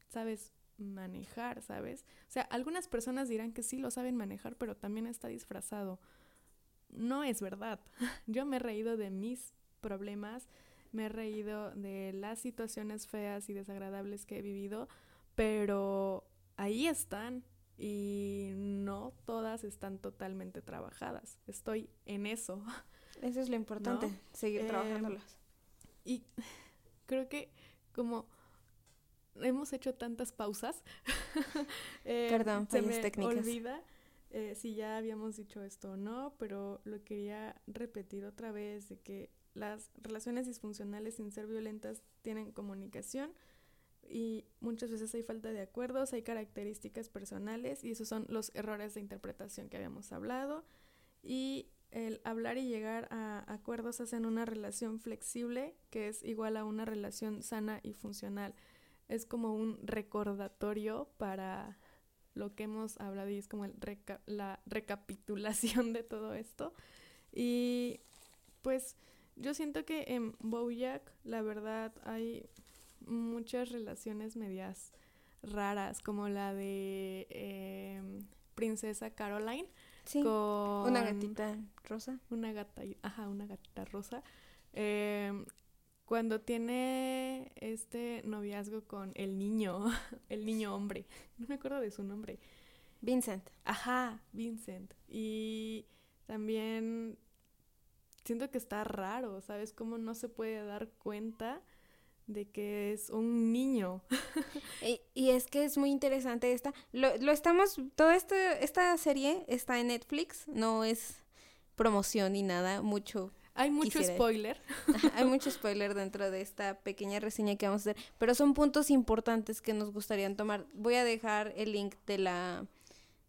sabes manejar, ¿sabes? O sea, algunas personas dirán que sí lo saben manejar, pero también está disfrazado. No es verdad. (laughs) Yo me he reído de mis problemas, me he reído de las situaciones feas y desagradables que he vivido, pero ahí están y no todas están totalmente trabajadas. Estoy en eso. (laughs) Eso es lo importante, ¿No? seguir Em, trabajándolas. Y (laughs) creo que como hemos hecho tantas pausas, (laughs) eh, Perdón, se me técnicas. olvida eh, si ya habíamos dicho esto o no, pero lo quería repetir otra vez de que las relaciones disfuncionales sin ser violentas tienen comunicación y muchas veces hay falta de acuerdos, hay características personales y esos son los errores de interpretación que habíamos hablado y el hablar y llegar a acuerdos hacen una relación flexible que es igual a una relación sana y funcional. Es como un recordatorio para lo que hemos hablado y es como el reca- la recapitulación de todo esto. Y pues yo siento que en Bojack la verdad hay muchas relaciones medias raras, como la de em, Princesa Caroline Sí, con una gatita rosa. una gata, ajá, una gatita rosa. Em, cuando tiene este noviazgo con el niño, (laughs) el niño hombre, no me acuerdo de su nombre. Vincent. Ajá, Vincent. Y también siento que está raro, ¿sabes? Cómo no se puede dar cuenta de que es un niño. (laughs) Y, y es que es muy interesante esta. Lo, lo estamos. Toda este, esta serie está en Netflix. No es promoción ni nada. Mucho. Hay mucho Quisiera- spoiler. Hay mucho (laughs) spoiler dentro de esta pequeña reseña que vamos a hacer. Pero son puntos importantes que nos gustaría tomar. Voy a dejar el link de la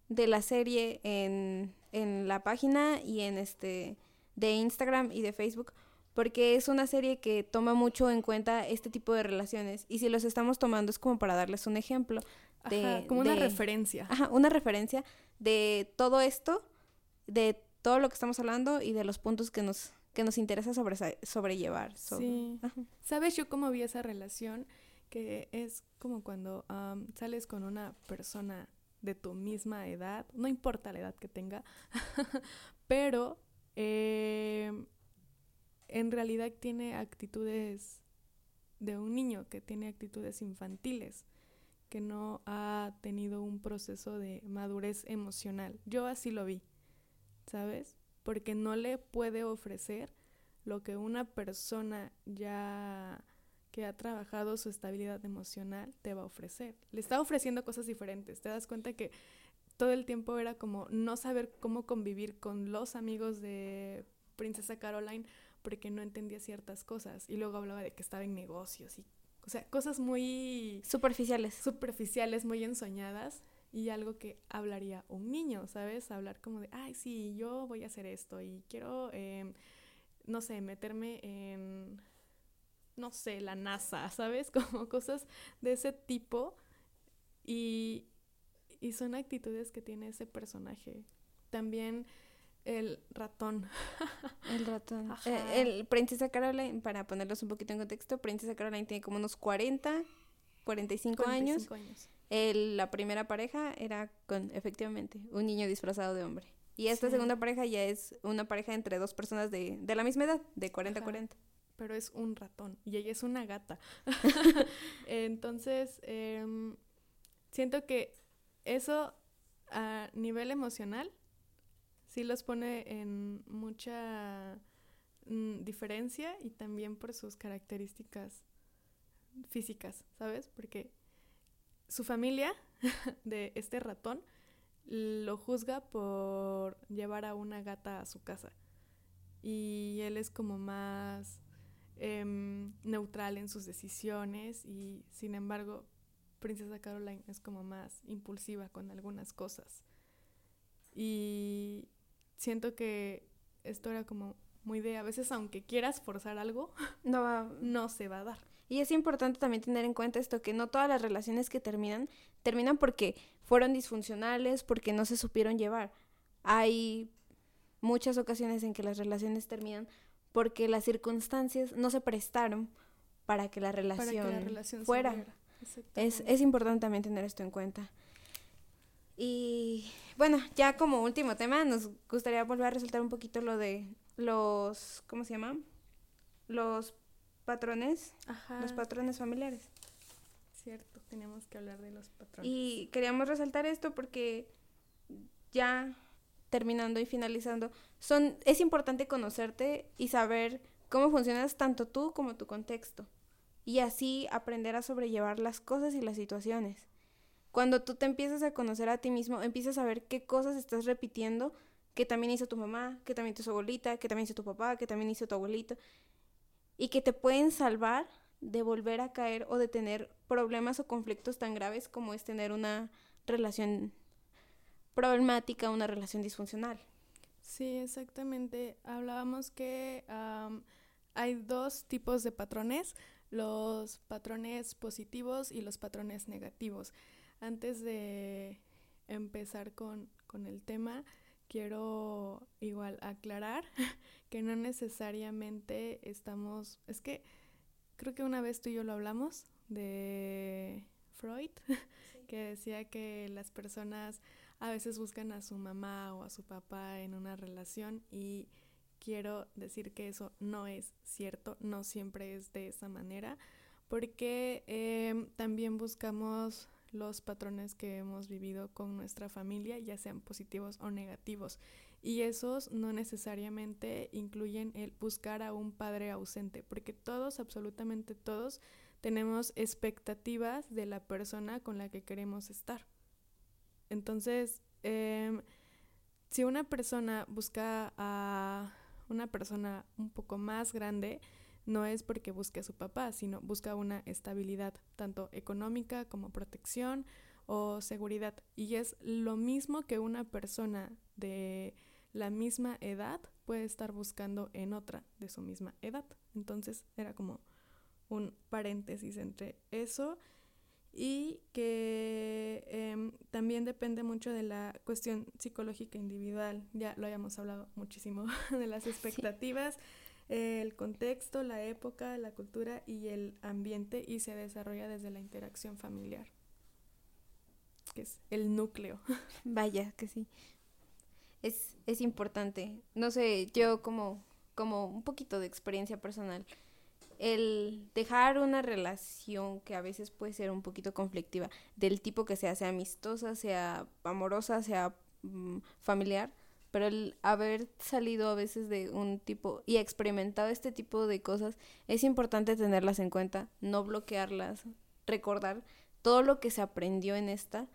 de la serie en, en la página y en este de Instagram y de Facebook porque es una serie que toma mucho en cuenta este tipo de relaciones y si los estamos tomando es como para darles un ejemplo de Ajá, como una referencia. Ajá, una referencia de todo esto, de todo lo que estamos hablando y de los puntos que nos que nos interesa sobre, sobrellevar. sobre- Sí. Ajá. ¿Sabes yo cómo vi esa relación? Que es como cuando am, sales con una persona de tu misma edad, no importa la edad que tenga, (laughs) pero eh, en realidad tiene actitudes de un niño, que tiene actitudes infantiles, que no ha tenido un proceso de madurez emocional. Yo así lo vi, ¿sabes? Porque no le puede ofrecer lo que una persona ya que ha trabajado su estabilidad emocional te va a ofrecer. Le está ofreciendo cosas diferentes. Te das cuenta que todo el tiempo era como no saber cómo convivir con los amigos de Princesa Caroline porque no entendía ciertas cosas. Y luego hablaba de que estaba en negocios y, o sea, cosas muy... Superficiales. Superficiales, muy ensoñadas. Y algo que hablaría un niño, ¿sabes? Hablar como de, ay, sí, yo voy a hacer esto y quiero, em, no sé, meterme en, no sé, la NASA, (laughs) ¿sabes? (laughs) Como cosas de ese tipo. Y, y son actitudes que tiene ese personaje. También el ratón. El ratón. Eh, el Princesa Caroline, para ponerlos un poquito en contexto, Princesa Caroline tiene como unos 40, 45, 45 años. El, la primera pareja era con, efectivamente, un niño disfrazado de hombre. Y esta segunda pareja ya es una pareja entre dos personas de, de la misma edad, de 40 a 40. Pero es un ratón y ella es una gata. (laughs) Entonces, em, siento que eso a nivel emocional sí los pone en mucha mm, diferencia y también por sus características físicas, ¿sabes? Porque su familia (laughs) de este ratón lo juzga por llevar a una gata a su casa. Y él es como más em, neutral en sus decisiones y sin embargo Princesa Caroline es como más impulsiva con algunas cosas. Y siento que esto era como muy de a veces aunque quieras forzar algo, (laughs) no va no se va a dar. Y es importante también tener en cuenta esto que no todas las relaciones que terminan terminan porque fueron disfuncionales, porque no se supieron llevar. Hay muchas ocasiones en que las relaciones terminan porque las circunstancias no se prestaron para que la relación, fuera. Es, es importante también tener esto en cuenta. Y bueno, ya como último tema, nos gustaría volver a resaltar un poquito lo de los, ¿cómo se llama? Los patrones, los patrones familiares. Cierto, tenemos que hablar de los patrones. Y queríamos resaltar esto porque ya terminando y finalizando, son, es importante conocerte y saber cómo funcionas tanto tú como tu contexto. Y así aprender a sobrellevar las cosas y las situaciones. Cuando tú te empiezas a conocer a ti mismo, empiezas a ver qué cosas estás repitiendo que también hizo tu mamá, que también hizo tu abuelita, que también hizo tu papá, que también hizo tu abuelito, y que te pueden salvar de volver a caer o de tener problemas o conflictos tan graves como es tener una relación problemática, una relación disfuncional. Sí, exactamente. Hablábamos que hay dos tipos de patrones, los patrones positivos y los patrones negativos. Antes de empezar con, el tema, quiero igual aclarar (laughs) que no necesariamente estamos, es que creo que una vez tú y yo lo hablamos de Freud, (laughs) que decía que las personas a veces buscan a su mamá o a su papá en una relación y quiero decir que eso no es cierto, no siempre es de esa manera, porque em, también buscamos los patrones que hemos vivido con nuestra familia, ya sean positivos o negativos. Y esos no necesariamente incluyen el buscar a un padre ausente, porque todos, absolutamente todos, tenemos expectativas de la persona con la que queremos estar. Entonces, em, si una persona busca a una persona un poco más grande, no es porque busque a su papá, sino busca una estabilidad, tanto económica como protección o seguridad. Y es lo mismo que una persona de la misma edad puede estar buscando en otra de su misma edad. Entonces era como un paréntesis entre eso y que em, también depende mucho de la cuestión psicológica individual. Ya lo habíamos hablado muchísimo (laughs) de las expectativas el contexto, la época, la cultura y el ambiente y se desarrolla desde la interacción familiar, que es el núcleo. (laughs) Vaya, que sí. Es, es importante. No sé, yo como, como un poquito de experiencia personal, el dejar una relación que a veces puede ser un poquito conflictiva, del tipo que sea, sea amistosa, sea amorosa, sea mm, familiar, pero el haber salido a veces de un tipo y experimentado este tipo de cosas, es importante tenerlas en cuenta, no bloquearlas, recordar todo lo que se aprendió en esta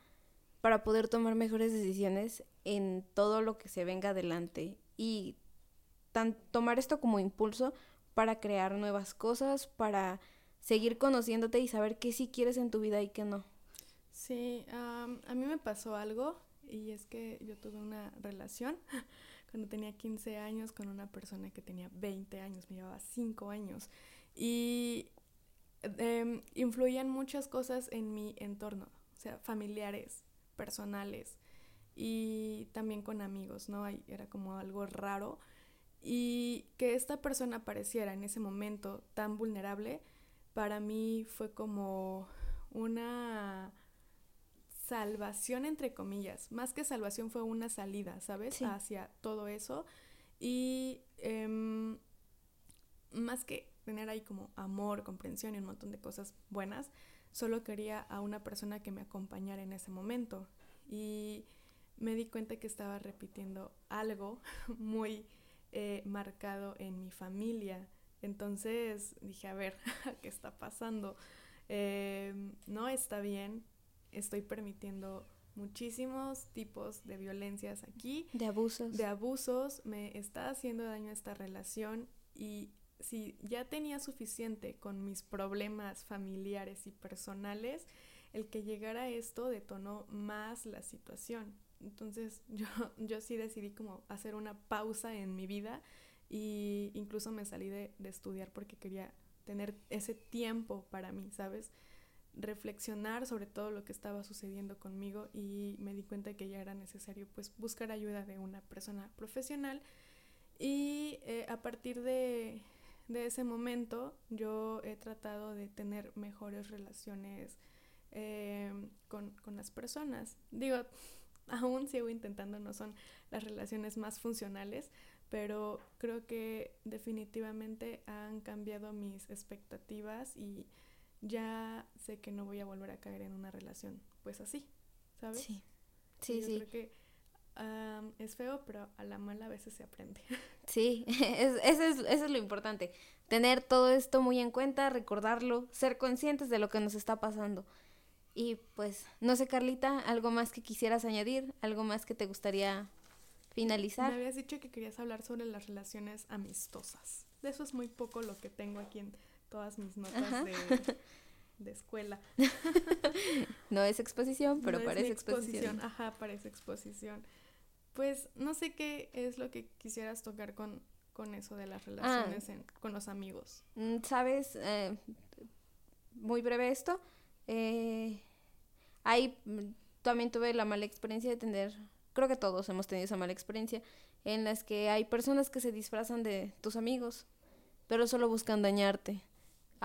para poder tomar mejores decisiones en todo lo que se venga adelante y tan, tomar esto como impulso para crear nuevas cosas, para seguir conociéndote y saber qué sí quieres en tu vida y qué no. Sí, a mí me pasó algo y es que yo tuve una relación (laughs) cuando tenía 15 años con una persona que tenía 20 años, me llevaba 5 años y eh, influían muchas cosas en mi entorno, o sea, familiares, personales y también con amigos, ¿no? Era como algo raro y que esta persona apareciera en ese momento tan vulnerable, para mí fue como una salvación entre comillas, más que salvación fue una salida, ¿sabes? Hacia todo eso y em, más que tener ahí como amor, comprensión y un montón de cosas buenas, solo quería a una persona que me acompañara en ese momento y me di cuenta que estaba repitiendo algo (laughs) muy eh, marcado en mi familia. Entonces dije, a ver, (laughs) ¿qué está pasando? Em, no está bien, estoy permitiendo muchísimos tipos de violencias aquí. De abusos. De abusos, me está haciendo daño esta relación y si ya tenía suficiente con mis problemas familiares y personales, el que llegara esto detonó más la situación. Entonces (laughs) yo, yo sí decidí como hacer una pausa en mi vida y incluso me salí de, de estudiar porque quería tener ese tiempo para mí, ¿sabes? Reflexionar sobre todo lo que estaba sucediendo conmigo y me di cuenta que ya era necesario pues buscar ayuda de una persona profesional y eh, a partir de, ese momento yo he tratado de tener mejores relaciones em, con, con las personas. Digo, (laughs) aún sigo intentando, no son las relaciones más funcionales, pero creo que definitivamente han cambiado mis expectativas y ya sé que no voy a volver a caer en una relación pues así, ¿sabes? Sí, sí, yo sí. Creo que es feo, pero a la mala a veces se aprende. (laughs) Sí, (laughs) es, eso, es, eso es lo importante. Tener todo esto muy en cuenta, recordarlo, ser conscientes de lo que nos está pasando. Y pues, no sé, Carlita, ¿algo más que quisieras añadir? ¿Algo más que te gustaría finalizar? Me habías dicho que querías hablar sobre las relaciones amistosas. De eso es muy poco lo que tengo aquí en todas mis notas de, escuela. (laughs) no es exposición, pero parece exposición. Ajá, parece exposición. Pues no sé qué es lo que quisieras tocar con, con eso de las ah. relaciones con los amigos. Mm, Sabes, eh, muy breve esto. Eh, ahí mm, también tuve la mala experiencia de tener, creo que todos hemos tenido esa mala experiencia, en las que hay personas que se disfrazan de tus amigos, pero solo buscan dañarte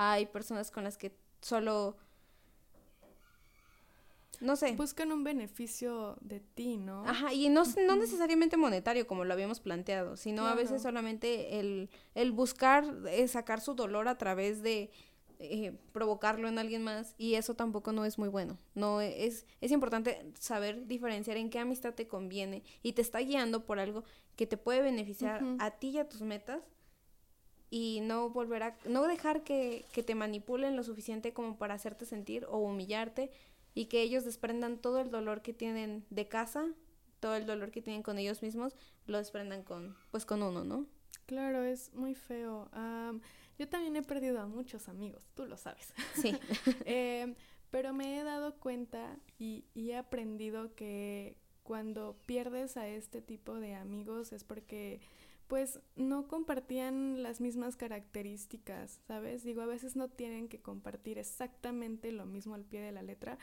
hay personas con las que solo no sé. Buscan un beneficio de ti, ¿no? Ajá, y no, no necesariamente monetario como lo habíamos planteado, sino a veces solamente el, el buscar eh, sacar su dolor a través de eh, provocarlo en alguien más y eso tampoco no es muy bueno. No es, es importante saber diferenciar en qué amistad te conviene y te está guiando por algo que te puede beneficiar a ti y a tus metas y no volver a, no dejar que, que te manipulen lo suficiente como para hacerte sentir o humillarte y que ellos desprendan todo el dolor que tienen de casa, todo el dolor que tienen con ellos mismos, lo desprendan con, pues con uno, ¿no? Claro, es muy feo. yo también he perdido a muchos amigos, tú lo sabes. Sí. (laughs) Em, pero me he dado cuenta y, y he aprendido que cuando pierdes a este tipo de amigos es porque pues no compartían las mismas características, ¿sabes? Digo, a veces no tienen que compartir exactamente lo mismo al pie de la letra,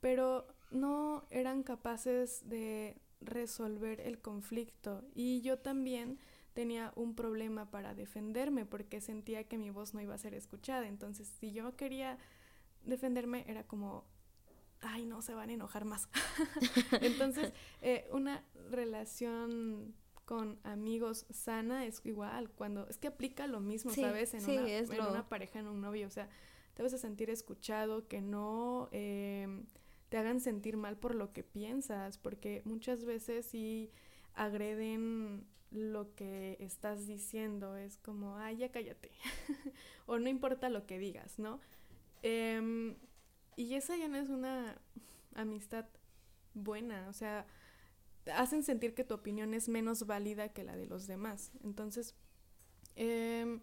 pero no eran capaces de resolver el conflicto. Y yo también tenía un problema para defenderme porque sentía que mi voz no iba a ser escuchada. Entonces, si yo quería defenderme, era como, ay, no, se van a enojar más. (laughs) Entonces, (laughs) eh, una relación con amigos sana es igual, cuando es que aplica lo mismo, ¿sabes? En, una, en una pareja, en un novio, o sea, te vas a sentir escuchado, que no em, te hagan sentir mal por lo que piensas, porque muchas veces sí agreden lo que estás diciendo, es como, ay, ya cállate, (laughs) o no importa lo que digas, ¿no? Em, y esa ya no es una amistad buena, o sea, hacen sentir que tu opinión es menos válida que la de los demás. Entonces, em,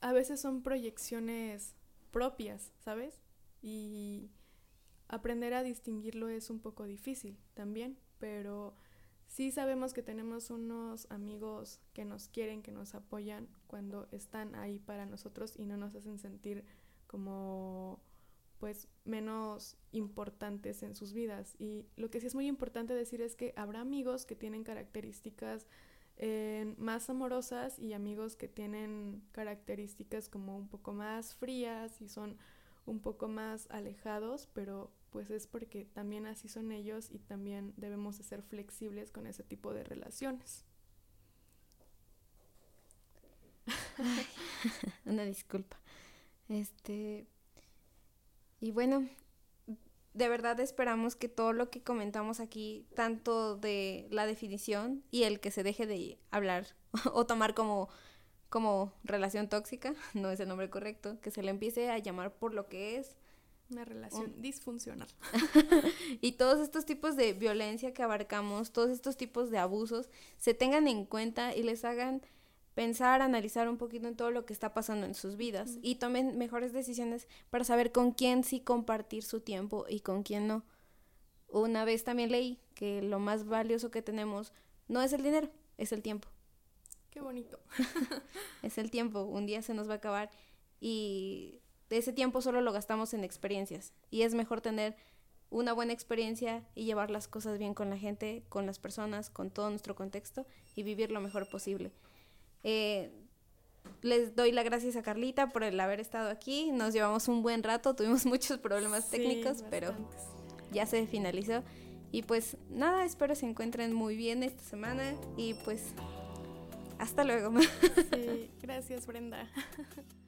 a veces son proyecciones propias, ¿sabes? Y aprender a distinguirlo es un poco difícil también, pero sí sabemos que tenemos unos amigos que nos quieren, que nos apoyan cuando están ahí para nosotros y no nos hacen sentir como pues menos importantes en sus vidas. Y lo que sí es muy importante decir es que habrá amigos que tienen características eh, más amorosas y amigos que tienen características como un poco más frías y son un poco más alejados, pero pues es porque también así son ellos y también debemos de ser flexibles con ese tipo de relaciones. (laughs) una disculpa. Este, y bueno, de verdad esperamos que todo lo que comentamos aquí, tanto de la definición y el que se deje de hablar (laughs) o tomar como, como relación tóxica, (laughs) no es el nombre correcto, que se le empiece a llamar por lo que es. Una relación disfuncional. (laughs) y todos estos tipos de violencia que abarcamos, todos estos tipos de abusos, se tengan en cuenta y les hagan pensar, analizar un poquito en todo lo que está pasando en sus vidas y tomen mejores decisiones para saber con quién sí compartir su tiempo y con quién no. Una vez también leí que lo más valioso que tenemos no es el dinero, es el tiempo. Qué bonito. (laughs) es el tiempo, un día se nos va a acabar y ese tiempo solo lo gastamos en experiencias y es mejor tener una buena experiencia y llevar las cosas bien con la gente, con las personas, con todo nuestro contexto y vivir lo mejor posible. Eh, les doy las gracias a Carlita por el haber estado aquí. Nos llevamos un buen rato, tuvimos (laughs) muchos problemas técnicos, pero ya se finalizó. Y pues nada, espero se encuentren muy bien esta semana y pues hasta luego. (laughs) Sí, gracias Brenda. (laughs)